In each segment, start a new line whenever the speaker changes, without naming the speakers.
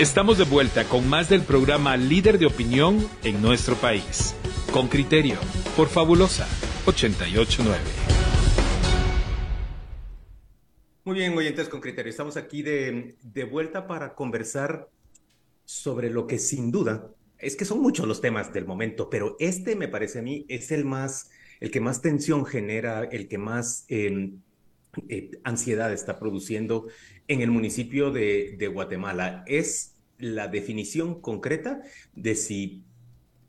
Estamos de vuelta con más del programa Líder de Opinión en nuestro país. Con criterio, por Fabulosa 889.
Muy bien, oyentes con criterio. Estamos aquí de, de vuelta para conversar sobre lo que sin duda, es que son muchos los temas del momento, pero este me parece a mí es el más, el que más tensión genera, el que más eh, eh, ansiedad está produciendo en el municipio de, de, Guatemala. Es la definición concreta de si,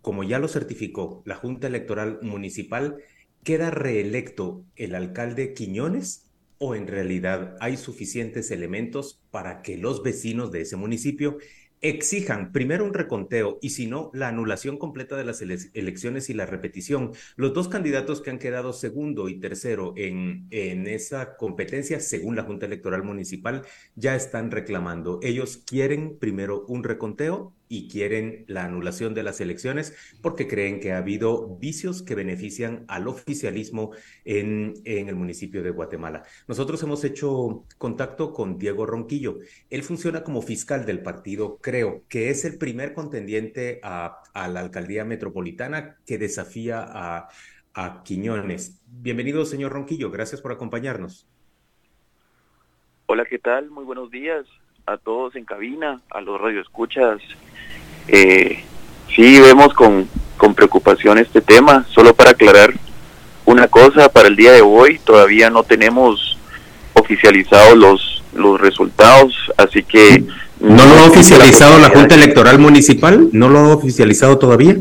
como ya lo certificó la Junta Electoral Municipal, queda reelecto el alcalde Quiñones o en realidad hay suficientes elementos para que los vecinos de ese municipio exijan primero un reconteo y si no, la anulación completa de las ele elecciones y la repetición. Los dos candidatos que han quedado segundo y tercero en, en esa competencia, según la Junta Electoral Municipal, ya están reclamando. Ellos quieren primero un reconteo y quieren la anulación de las elecciones porque creen que ha habido vicios que benefician al oficialismo en, en, el municipio de Guatemala. Nosotros hemos hecho contacto con Diego Ronquillo. Él funciona como fiscal del partido Creo, que es el primer contendiente a, a la alcaldía metropolitana que desafía a, a Quiñones. Bienvenido, señor Ronquillo. Gracias por acompañarnos.
Hola, ¿qué tal? Muy buenos días a todos en cabina, a los radioescuchas eh, sí vemos con, con preocupación este tema. Solo para aclarar una cosa, para el día de hoy todavía no tenemos oficializados los, los resultados, así que...
¿No lo ha oficializado la Junta Electoral Municipal? ¿No lo ha oficializado todavía?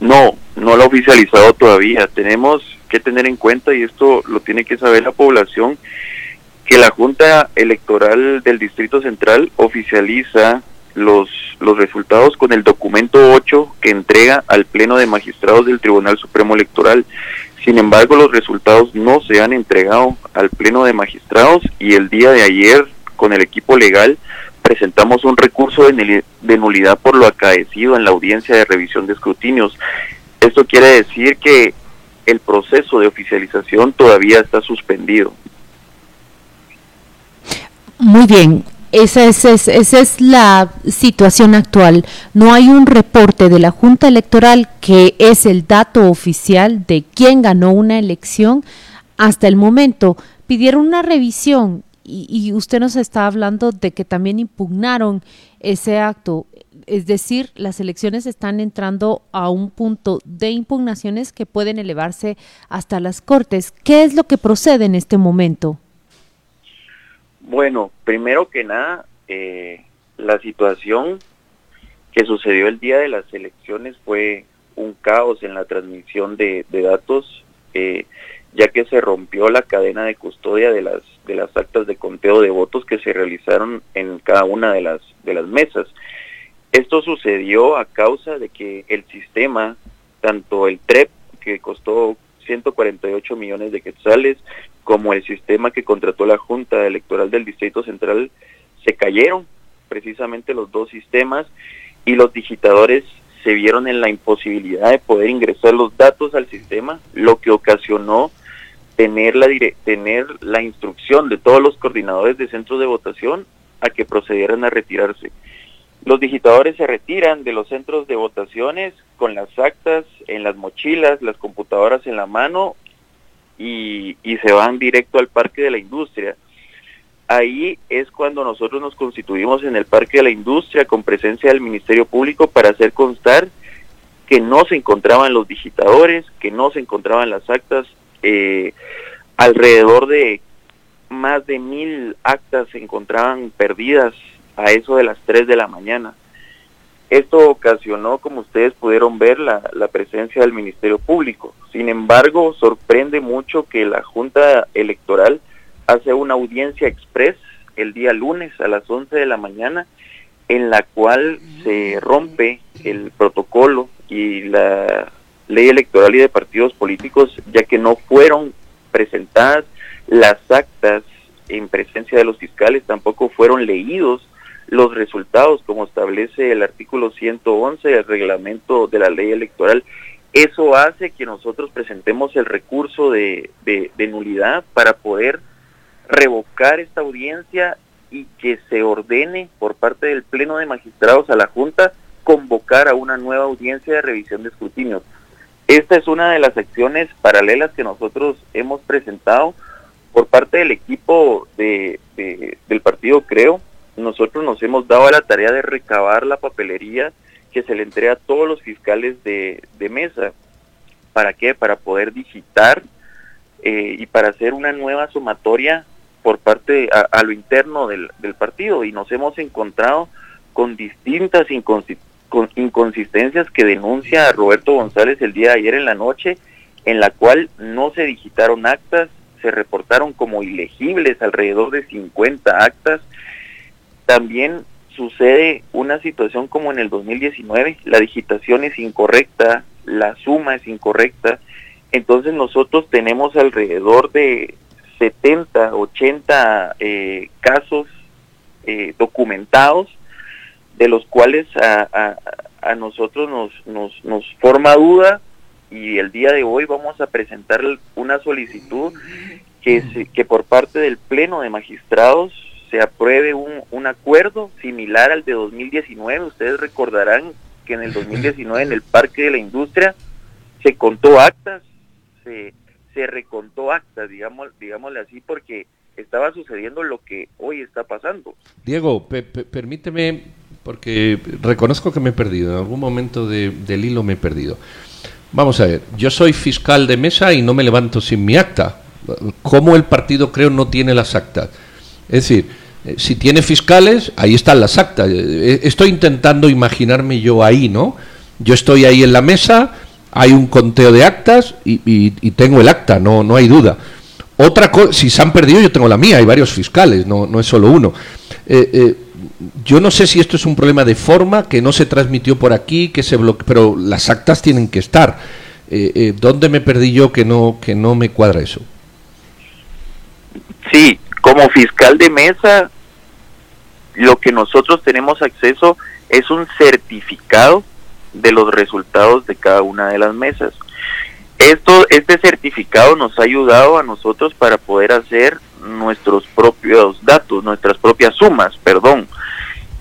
No, no lo ha oficializado todavía. Tenemos que tener en cuenta, y esto lo tiene que saber la población, que la Junta Electoral del Distrito Central oficializa los, los resultados con el documento 8 que entrega al Pleno de Magistrados del Tribunal Supremo Electoral. Sin embargo, los resultados no se han entregado al Pleno de Magistrados y el día de ayer, con el equipo legal, presentamos un recurso de, de nulidad por lo acaecido en la audiencia de revisión de escrutinios. Esto quiere decir que el proceso de oficialización todavía está suspendido.
Muy bien, esa es, es, esa es, la situación actual. No hay un reporte de la Junta Electoral que es el dato oficial de quién ganó una elección hasta el momento. Pidieron una revisión y usted nos está hablando de que también impugnaron ese acto. Es decir, las elecciones están entrando a un punto de impugnaciones que pueden elevarse hasta las Cortes. ¿Qué es lo que procede en este momento?
Bueno, primero que nada, eh, la situación que sucedió el día de las elecciones fue un caos en la transmisión de, datos, eh, ya que se rompió la cadena de custodia de las de las actas de conteo de votos que se realizaron en cada una de las de las mesas. Esto sucedió a causa de que el sistema, tanto el TREP que costó 148 millones de quetzales, como el sistema que contrató la Junta Electoral del Distrito Central, se cayeron precisamente los dos sistemas y los digitadores se vieron en la imposibilidad de poder ingresar los datos al sistema, lo que ocasionó tener la, tener la instrucción de todos los coordinadores de centros de votación a que procedieran a retirarse. Los digitadores se retiran de los centros de votaciones con las actas en las mochilas, las computadoras en la mano y, y, se van directo al Parque de la Industria. Ahí es cuando nosotros nos constituimos en el Parque de la Industria con presencia del Ministerio Público para hacer constar que no se encontraban los digitadores, que no se encontraban las actas, eh, alrededor de más de mil actas se encontraban perdidas a eso de las 3 de la mañana. Esto ocasionó, como ustedes pudieron ver, la, la, presencia del Ministerio Público. Sin embargo, sorprende mucho que la Junta Electoral hace una audiencia express el día lunes a las 11 de la mañana, en la cual se rompe el protocolo y la ley electoral y de partidos políticos, ya que no fueron presentadas las actas en presencia de los fiscales, tampoco fueron leídos los resultados como establece el artículo 111 del reglamento de la ley electoral. Eso hace que nosotros presentemos el recurso de, de, nulidad para poder revocar esta audiencia y que se ordene por parte del Pleno de Magistrados a la Junta convocar a una nueva audiencia de revisión de escrutinios. Esta es una de las acciones paralelas que nosotros hemos presentado por parte del equipo de, del partido Creo. Nosotros nos hemos dado a la tarea de recabar la papelería que se le entrega a todos los fiscales de, mesa. ¿Para qué? Para poder digitar eh, y para hacer una nueva sumatoria por parte a, lo interno del, del, partido y nos hemos encontrado con distintas inconsistencias que denuncia Roberto González el día de ayer en la noche, en la cual no se digitaron actas, se reportaron como ilegibles alrededor de 50 actas. También sucede una situación como en el 2019, la digitación es incorrecta, la suma es incorrecta, entonces nosotros tenemos alrededor de 70, 80 eh, casos eh, documentados, de los cuales a, a, nosotros nos, nos, nos, forma duda y el día de hoy vamos a presentar una solicitud que, que por parte del Pleno de Magistrados se apruebe un, un acuerdo similar al de 2019. Ustedes recordarán que en el 2019 en el Parque de la Industria se contó actas, se se recontó actas, digamos, digámosle así, porque estaba sucediendo lo que hoy está pasando.
Diego, permíteme, porque reconozco que me he perdido, en algún momento del hilo me he perdido. Vamos a ver, yo soy fiscal de mesa y no me levanto sin mi acta. ¿Cómo el partido creo no tiene las actas? Es decir, si tiene fiscales, ahí están las actas. Eh, estoy intentando imaginarme yo ahí, ¿no? Yo estoy ahí en la mesa, hay un conteo de actas y, tengo el acta, no, no hay duda. Otra cosa, si se han perdido, yo tengo la mía, hay varios fiscales, no, no es solo uno. Eh, eh, yo no sé si esto es un problema de forma, que no se transmitió por aquí, que se bloqueó, pero las actas tienen que estar. Eh, ¿Dónde me perdí yo que no, que no me cuadra eso?
Sí, como fiscal de mesa, lo que nosotros tenemos acceso es un certificado de los resultados de cada una de las mesas. Esto, este certificado nos ha ayudado a nosotros para poder hacer nuestros propios datos, nuestras propias sumas, perdón.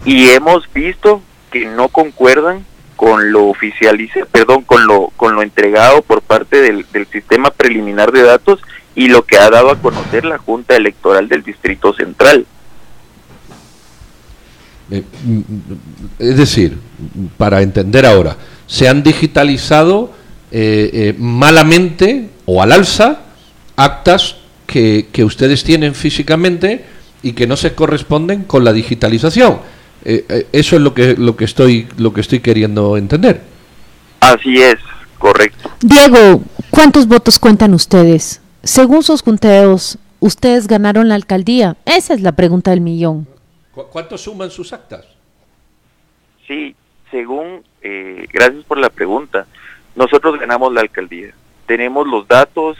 Y hemos visto que no concuerdan con lo oficializa, perdón, con lo con lo entregado por parte del, del sistema preliminar de datos y lo que ha dado a conocer la Junta Electoral del Distrito Central.
Eh, es decir, para entender ahora, se han digitalizado eh, eh, malamente o al alza actas que, ustedes tienen físicamente y que no se corresponden con la digitalización. eso es lo que lo que estoy lo que estoy queriendo entender.
Así es, correcto.
Diego, ¿cuántos votos cuentan ustedes? Según sus conteos, ustedes ganaron la alcaldía. Esa es la pregunta del millón.
¿Cuánto suman sus actas?
Sí, según, eh, gracias por la pregunta, nosotros ganamos la alcaldía. Tenemos los datos,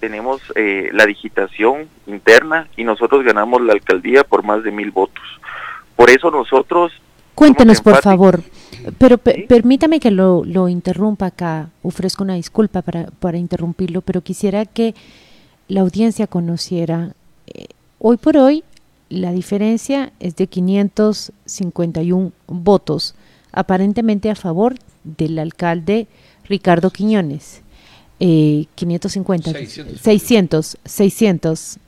tenemos eh, la digitación interna y nosotros ganamos la alcaldía por más de mil votos. Por eso nosotros...
Cuéntenos, por favor, pero permítame que lo, lo, interrumpa acá, ofrezco una disculpa para, para interrumpirlo, pero quisiera que la audiencia conociera, eh, hoy por hoy la diferencia es de 551 votos, aparentemente a favor del alcalde Ricardo Quiñones. 550, 600, 600.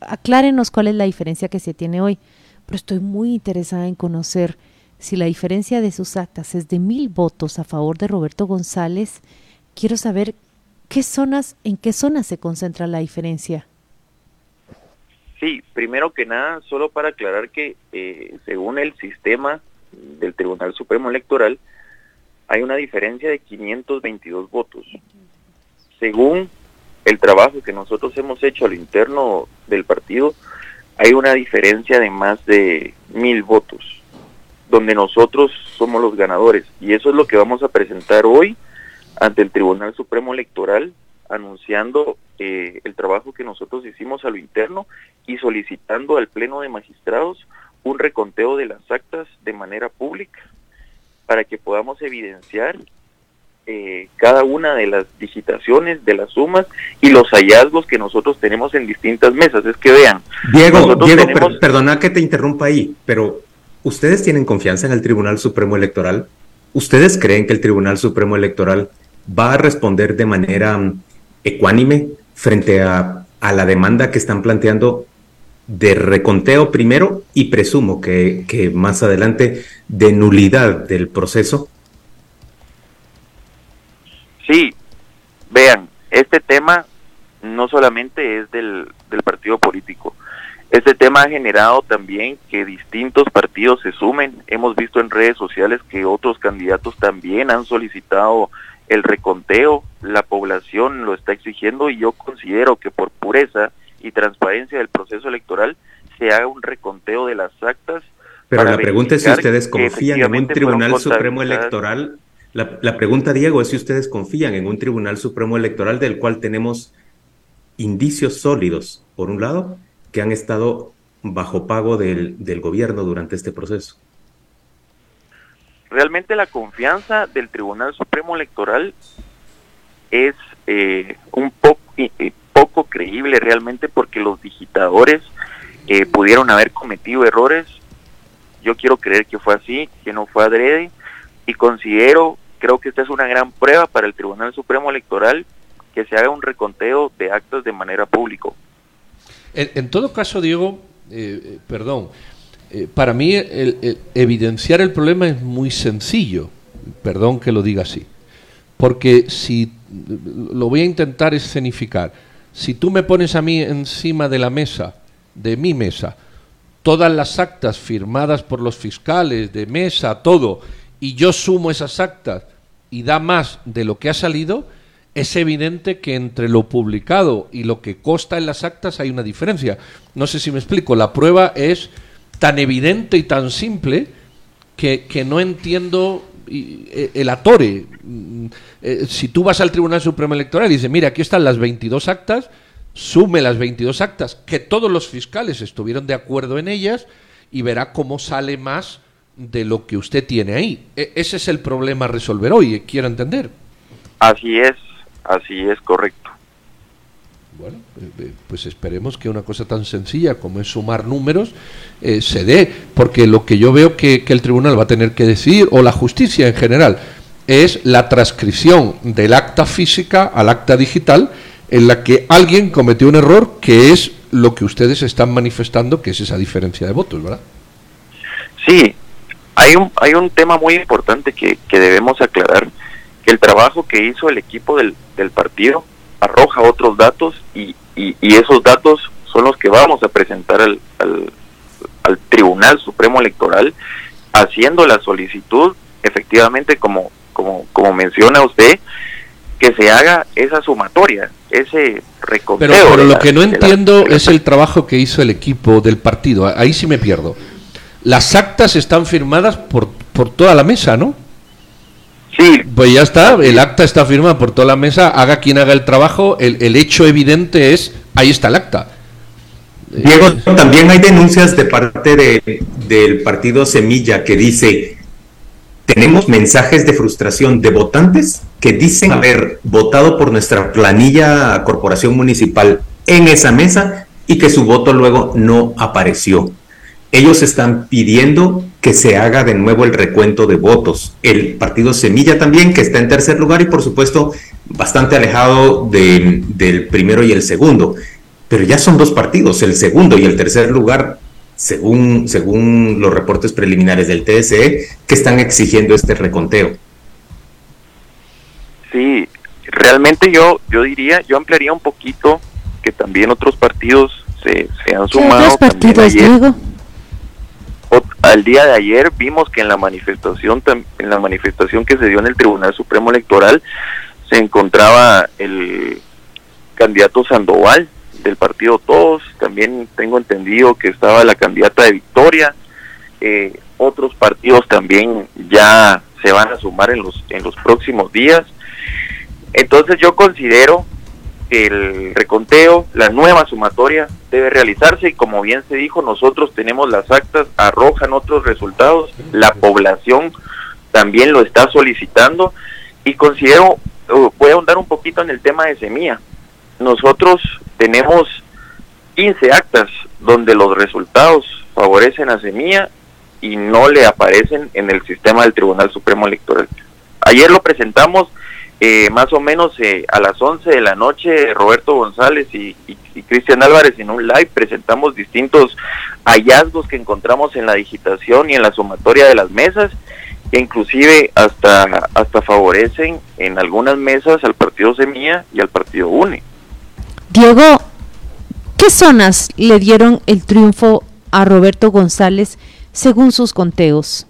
aclárenos cuál es la diferencia que se tiene hoy, pero estoy muy interesada en conocer si la diferencia de sus actas es de mil votos a favor de Roberto González. Quiero saber qué zonas, en qué zonas se concentra la diferencia.
Sí, primero que nada, solo para aclarar que eh, según el sistema del Tribunal Supremo Electoral, hay una diferencia de 522 votos. Según el trabajo que nosotros hemos hecho al interno del partido, hay una diferencia de más de mil votos, donde nosotros somos los ganadores. Y eso es lo que vamos a presentar hoy ante el Tribunal Supremo Electoral anunciando eh, el trabajo que nosotros hicimos a lo interno y solicitando al Pleno de Magistrados un reconteo de las actas de manera pública para que podamos evidenciar eh, cada una de las digitaciones, de las sumas y los hallazgos que nosotros tenemos en distintas mesas. Es que vean.
Diego, Diego perdona que te interrumpa ahí, pero ¿ustedes tienen confianza en el Tribunal Supremo Electoral? ¿Ustedes creen que el Tribunal Supremo Electoral va a responder de manera mm, ecuánime frente a, la demanda que están planteando de reconteo primero y presumo que, que más adelante de nulidad del proceso?
Sí, vean, este tema no solamente es del, del partido político, este tema ha generado también que distintos partidos se sumen. Hemos visto en redes sociales que otros candidatos también han solicitado el reconteo, la población lo está exigiendo y yo considero que por pureza y transparencia del proceso electoral se haga un reconteo de las actas.
Pero la pregunta es si ustedes confían en un Tribunal Supremo Electoral. La, la pregunta, Diego, es si ustedes confían en un Tribunal Supremo Electoral del cual tenemos indicios sólidos, por un lado, que han estado bajo pago del, del gobierno durante este proceso.
Realmente la confianza del Tribunal Supremo Electoral es eh, un poco, eh, poco creíble realmente porque los digitadores eh, pudieron haber cometido errores. Yo quiero creer que fue así, que no fue adrede y considero, creo que esta es una gran prueba para el Tribunal Supremo Electoral que se haga un reconteo de actos de manera pública.
En, todo caso, Diego, eh, eh, perdón, eh, para mí evidenciar el problema es muy sencillo, perdón que lo diga así, porque si lo voy a intentar escenificar, si tú me pones a mí encima de la mesa, de mi mesa, todas las actas firmadas por los fiscales, de mesa, todo, y yo sumo esas actas y da más de lo que ha salido, es evidente que entre lo publicado y lo que consta en las actas hay una diferencia. No sé si me explico, la prueba es tan evidente y tan simple que, no entiendo eh, el atore. Mm, eh, si tú vas al Tribunal Supremo Electoral y dices, mira, aquí están las 22 actas, sume las 22 actas, que todos los fiscales estuvieron de acuerdo en ellas y verá cómo sale más de lo que usted tiene ahí. E, ese es el problema a resolver hoy, quiero entender.
Así es, Así es, correcto.
Bueno, eh, eh, pues esperemos que una cosa tan sencilla como es sumar números eh, se dé, porque lo que yo veo que, el tribunal va a tener que decir, o la justicia en general, es la transcripción del acta física al acta digital en la que alguien cometió un error que es lo que ustedes están manifestando, que es esa diferencia de votos, ¿verdad?
Sí, hay un, hay un tema muy importante que, que debemos aclarar el trabajo que hizo el equipo del partido arroja otros datos y, y, esos datos son los que vamos a presentar al, al, Tribunal Supremo Electoral haciendo la solicitud, efectivamente, como, como, como menciona usted, que se haga esa sumatoria, ese reconteo.
Pero, pero lo que no entiendo es el trabajo que hizo el equipo del partido. Ahí sí me pierdo. Las actas están firmadas por, por toda la mesa, ¿no?
Sí.
Pues ya está, el acta está firmada por toda la mesa, haga quien haga el trabajo, el, hecho evidente es, ahí está el acta.
Diego, también hay denuncias de parte de, del partido Semilla que dice, tenemos mensajes de frustración de votantes que dicen haber votado por nuestra planilla corporación municipal en esa mesa y que su voto luego no apareció. Ellos están pidiendo que se haga de nuevo el recuento de votos. El partido Semilla también, que está en tercer lugar y por supuesto bastante alejado del primero y el segundo. Pero ya son dos partidos, el segundo y el tercer lugar, según, según los reportes preliminares del TSE, que están exigiendo este reconteo.
Sí, realmente yo, yo diría, yo ampliaría un poquito que también otros partidos se, se han sumado.
Otros partidos, Diego?
Al día de ayer vimos que en la manifestación en la manifestación que se dio en el Tribunal Supremo Electoral se encontraba el candidato Sandoval del partido Todos, también tengo entendido que estaba la candidata de Victoria, eh, otros partidos también ya se van a sumar en los en los próximos días. Entonces yo considero el reconteo, la nueva sumatoria debe realizarse y como bien se dijo, nosotros tenemos las actas, arrojan otros resultados, la población también lo está solicitando y considero, voy a ahondar un poquito en el tema de semilla. Nosotros tenemos 15 actas donde los resultados favorecen a semilla y no le aparecen en el sistema del Tribunal Supremo Electoral. Ayer lo presentamos eh, más o menos eh, a las 11 de la noche, Roberto González y, Cristian Álvarez en un live presentamos distintos hallazgos que encontramos en la digitación y en la sumatoria de las mesas, que inclusive hasta, hasta favorecen en algunas mesas al partido Semilla y al partido UNE.
Diego, ¿qué zonas le dieron el triunfo a Roberto González según sus conteos?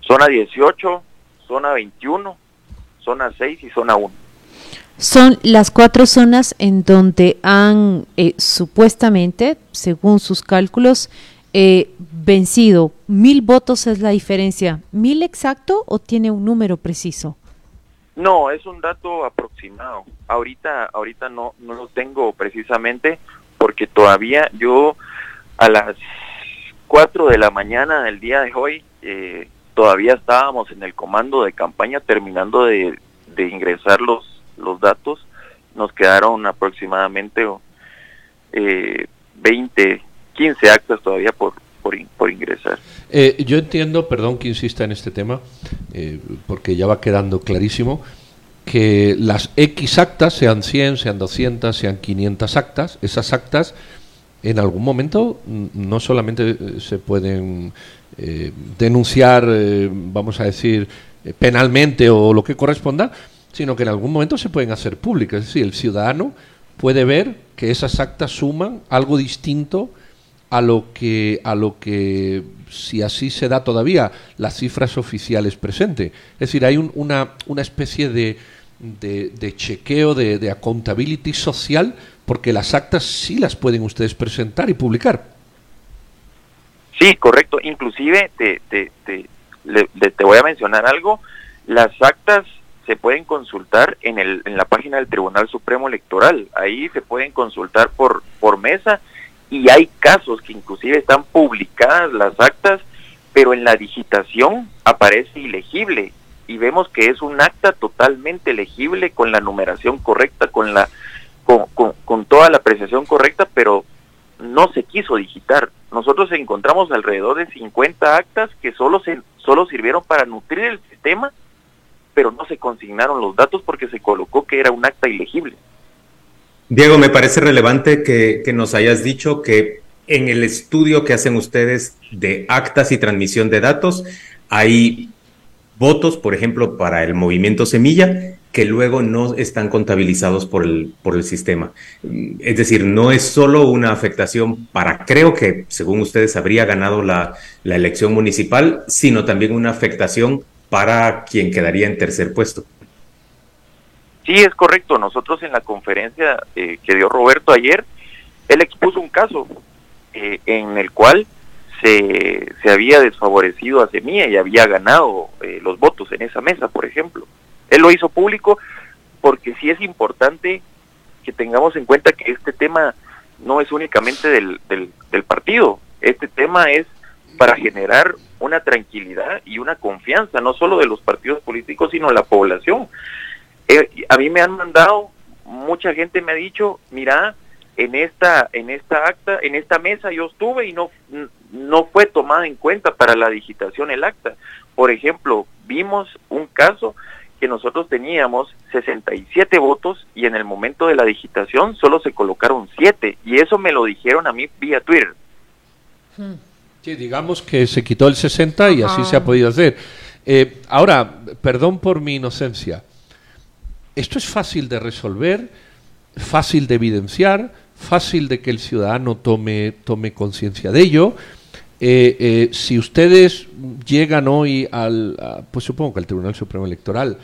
Zona 18, zona 21 zona 6 y zona 1.
Son las cuatro zonas en donde han eh, supuestamente, según sus cálculos, eh, vencido. ¿Mil votos es la diferencia? ¿Mil exacto o tiene un número preciso?
No, es un dato aproximado. Ahorita, ahorita no, no lo tengo precisamente porque todavía yo a las 4 de la mañana del día de hoy eh, todavía estábamos en el comando de campaña terminando de, ingresar los, los datos. Nos quedaron aproximadamente eh, 20, 15 actas todavía por, por, ingresar.
Eh, yo entiendo, perdón que insista en este tema, eh, porque ya va quedando clarísimo, que las X actas, sean 100, sean 200, sean 500 actas, esas actas en algún momento no solamente eh, se pueden eh, denunciar, eh, vamos a decir, penalmente o lo que corresponda, sino que en algún momento se pueden hacer públicas. Es decir, el ciudadano puede ver que esas actas suman algo distinto a lo que, a lo que si así se da todavía, las cifras oficiales presentes. Es decir, hay una, una especie de, de, chequeo, de, de accountability social porque las actas sí las pueden ustedes presentar y publicar.
Sí, correcto. Inclusive te, te, te, te voy a mencionar algo. Las actas se pueden consultar en, el, en la página del Tribunal Supremo Electoral. Ahí se pueden consultar por, por mesa y hay casos que inclusive están publicadas las actas, pero en la digitación aparece ilegible y vemos que es un acta totalmente legible con la numeración correcta, con la con, toda la apreciación correcta, pero no se quiso digitar. Nosotros encontramos alrededor de 50 actas que solo, se, solo sirvieron para nutrir el sistema, pero no se consignaron los datos porque se colocó que era un acta ilegible.
Diego, me parece relevante que nos hayas dicho que en el estudio que hacen ustedes de actas y transmisión de datos hay votos, por ejemplo, para el movimiento Semilla, que luego no están contabilizados por el, por el sistema. Es decir, no es solo una afectación para, creo que según ustedes habría ganado la, la elección municipal, sino también una afectación para quien quedaría en tercer puesto.
Sí, es correcto. Nosotros en la conferencia eh, que dio Roberto ayer, él expuso un caso eh, en el cual se, se, había desfavorecido a Semilla y había ganado eh, los votos en esa mesa, por ejemplo. Él lo hizo público porque sí es importante que tengamos en cuenta que este tema no es únicamente del, del, partido, este tema es para generar una tranquilidad y una confianza, no solo de los partidos políticos, sino la población. Eh, a mí me han mandado, mucha gente me ha dicho, mira, en esta, en esta acta, en esta mesa yo estuve y no, no fue tomada en cuenta para la digitación el acta. Por ejemplo, vimos un caso que nosotros teníamos 67 votos y en el momento de la digitación solo se colocaron 7 y eso me lo dijeron a mí vía Twitter.
Sí, digamos que se quitó el 60 y así se ha podido hacer. Eh, ahora, perdón por mi inocencia, esto es fácil de resolver, fácil de evidenciar, fácil de que el ciudadano tome, tome conciencia de ello. Eh, eh, si ustedes llegan hoy al, pues supongo que al Tribunal Supremo Electoral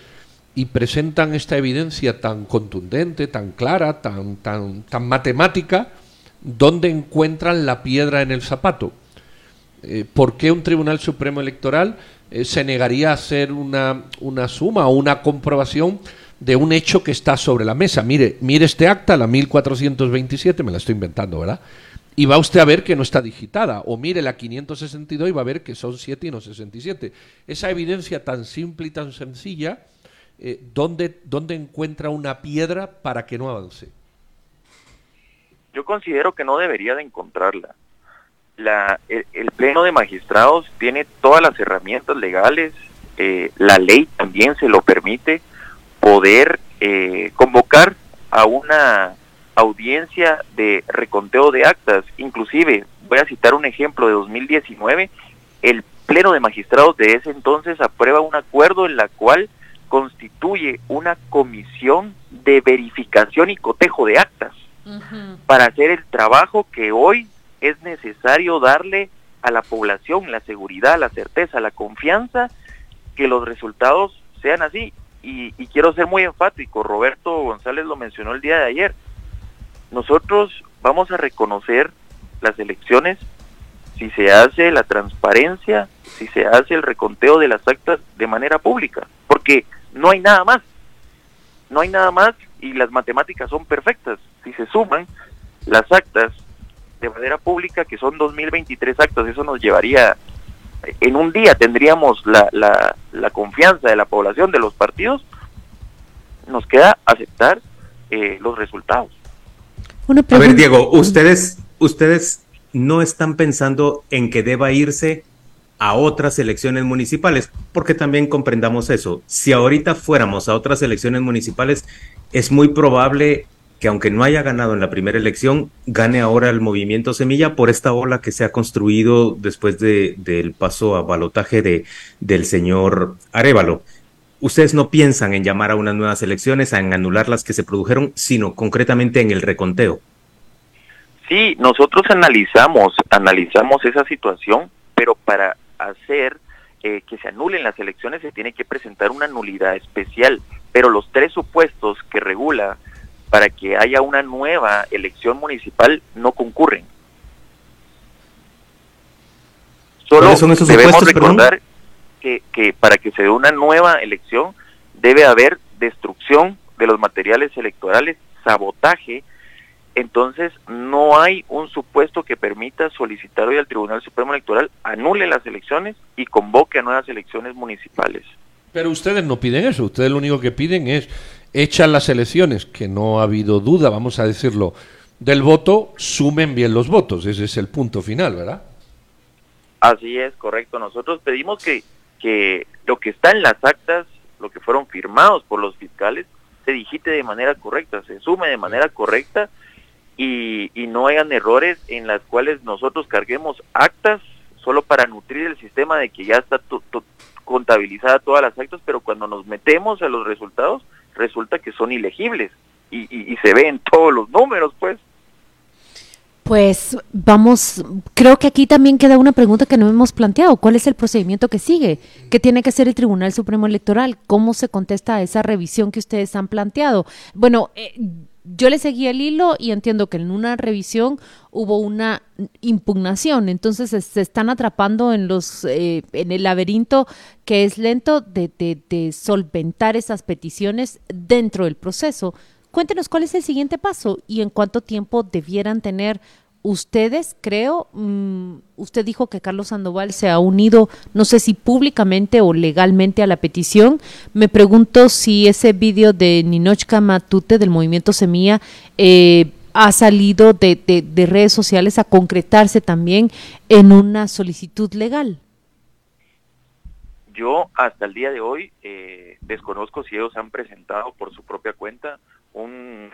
y presentan esta evidencia tan contundente, tan clara, tan, tan, tan matemática, ¿dónde encuentran la piedra en el zapato? Eh, ¿Por qué un Tribunal Supremo Electoral se negaría a hacer una, una suma o una comprobación de un hecho que está sobre la mesa? Mire, mire este acta, la 1427, me la estoy inventando, ¿verdad? Y va usted a ver que no está digitada. O mire la 562 y va a ver que son 7 y no 67. Esa evidencia tan simple y tan sencilla, eh, ¿dónde, ¿dónde encuentra una piedra para que no avance?
Yo considero que no debería de encontrarla. La, el, Pleno de Magistrados tiene todas las herramientas legales, eh, la ley también se lo permite, poder eh, convocar a una audiencia de reconteo de actas. Inclusive, voy a citar un ejemplo de 2019, el Pleno de Magistrados de ese entonces aprueba un acuerdo en la cual constituye una comisión de verificación y cotejo de actas para hacer el trabajo que hoy es necesario darle a la población la seguridad, la certeza, la confianza que los resultados sean así. Y, y quiero ser muy enfático, Roberto González lo mencionó el día de ayer, nosotros vamos a reconocer las elecciones si se hace la transparencia, si se hace el reconteo de las actas de manera pública, porque no hay nada más, no hay nada más y las matemáticas son perfectas. Si se suman las actas de manera pública, que son 2023 actas, eso nos llevaría, en un día tendríamos la confianza de la población, de los partidos, nos queda aceptar eh, los resultados.
A ver, Diego, ustedes, ustedes no están pensando en que deba irse a otras elecciones municipales, porque también comprendamos eso. Si ahorita fuéramos a otras elecciones municipales, es muy probable que aunque no haya ganado en la primera elección, gane ahora el movimiento Semilla por esta ola que se ha construido después de, del paso a balotaje de, del señor Arevalo ustedes no piensan en llamar a unas nuevas elecciones, en anular las que se produjeron, sino concretamente en el reconteo.
Sí, nosotros analizamos, analizamos esa situación, pero para hacer eh, que se anulen las elecciones se tiene que presentar una nulidad especial, pero los tres supuestos que regula para que haya una nueva elección municipal no concurren. Solo son esos debemos recordar que, para que se dé una nueva elección debe haber destrucción de los materiales electorales, sabotaje, entonces no hay un supuesto que permita solicitar hoy al Tribunal Supremo Electoral anule las elecciones y convoque a nuevas elecciones municipales.
Pero ustedes no piden eso, ustedes lo único que piden es echan las elecciones, que no ha habido duda, vamos a decirlo, del voto, sumen bien los votos, ese es el punto final, ¿verdad?
Así es, correcto. Nosotros pedimos que que lo que está en las actas, lo que fueron firmados por los fiscales, se digite de manera correcta, se sume de manera correcta y, no hayan errores en las cuales nosotros carguemos actas solo para nutrir el sistema de que ya está contabilizada todas las actas, pero cuando nos metemos a los resultados resulta que son ilegibles y, y se ven todos los números, pues.
Pues vamos, creo que aquí también queda una pregunta que no hemos planteado. ¿Cuál es el procedimiento que sigue? ¿Qué tiene que hacer el Tribunal Supremo Electoral? ¿Cómo se contesta a esa revisión que ustedes han planteado? Bueno, eh, yo le seguí el hilo y entiendo que en una revisión hubo una impugnación, entonces se están atrapando en los eh, en el laberinto que es lento de, de solventar esas peticiones dentro del proceso. Cuéntenos cuál es el siguiente paso y en cuánto tiempo debieran tener ustedes, creo, mm, usted dijo que Carlos Sandoval se ha unido, no sé si públicamente o legalmente a la petición. Me pregunto si ese vídeo de Ninochka Matute del movimiento Semilla eh, ha salido de, de, redes sociales a concretarse también en una solicitud legal.
Yo hasta el día de hoy eh, desconozco si ellos han presentado por su propia cuenta un,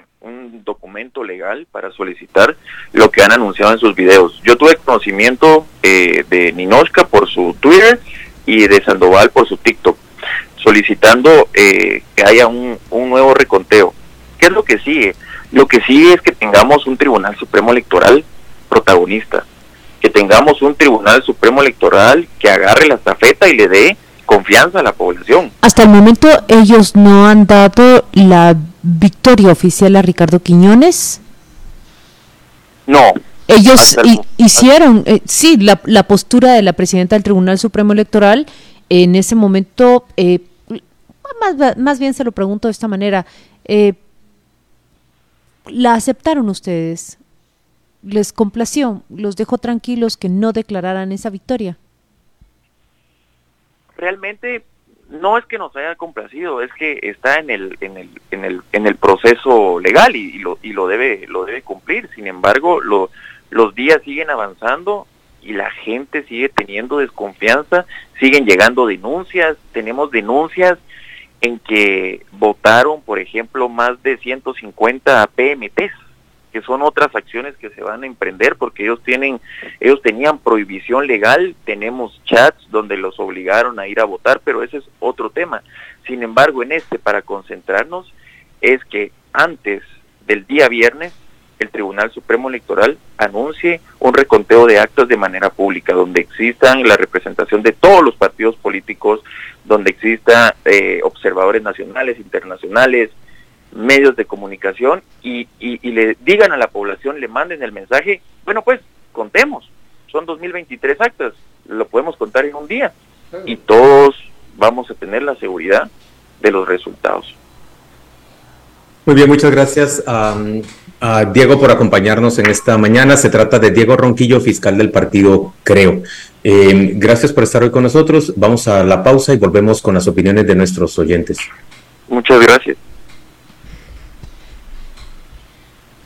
documento legal para solicitar lo que han anunciado en sus videos. Yo tuve conocimiento eh, de Ninoshka por su Twitter y de Sandoval por su TikTok, solicitando eh, que haya un, nuevo reconteo. ¿Qué es lo que sigue? Lo que sigue es que tengamos un Tribunal Supremo Electoral protagonista, que tengamos un Tribunal Supremo Electoral que agarre la estafeta y le dé confianza a la población.
Hasta el momento ellos no han dado la victoria oficial a Ricardo Quiñones.
No.
Ellos hicieron, eh, sí, la, la, postura de la presidenta del Tribunal Supremo Electoral en ese momento, eh, más, más, bien se lo pregunto de esta manera, eh, ¿la aceptaron ustedes? les complació, los dejó tranquilos que no declararan esa victoria.
Realmente no es que nos haya complacido, es que está en el en el en el en el proceso legal y, lo y lo debe lo debe cumplir. Sin embargo, los días siguen avanzando y la gente sigue teniendo desconfianza, siguen llegando denuncias, tenemos denuncias en que votaron, por ejemplo, más de 150 PMTs, que son otras acciones que se van a emprender porque ellos tienen ellos tenían prohibición legal, tenemos chats donde los obligaron a ir a votar, pero ese es otro tema. Sin embargo, en este para concentrarnos es que antes del día viernes el Tribunal Supremo Electoral anuncie un reconteo de actos de manera pública, donde existan la representación de todos los partidos políticos, donde exista eh, observadores nacionales, internacionales, medios de comunicación y, y, le digan a la población, le manden el mensaje, bueno pues contemos, son 2023 actas, lo podemos contar en un día y todos vamos a tener la seguridad de los resultados.
Muy bien, muchas gracias a Diego por acompañarnos en esta mañana. Se trata de Diego Ronquillo, fiscal del partido Creo. Eh, gracias por estar hoy con nosotros. Vamos a la pausa y volvemos con las opiniones de nuestros oyentes.
Muchas gracias.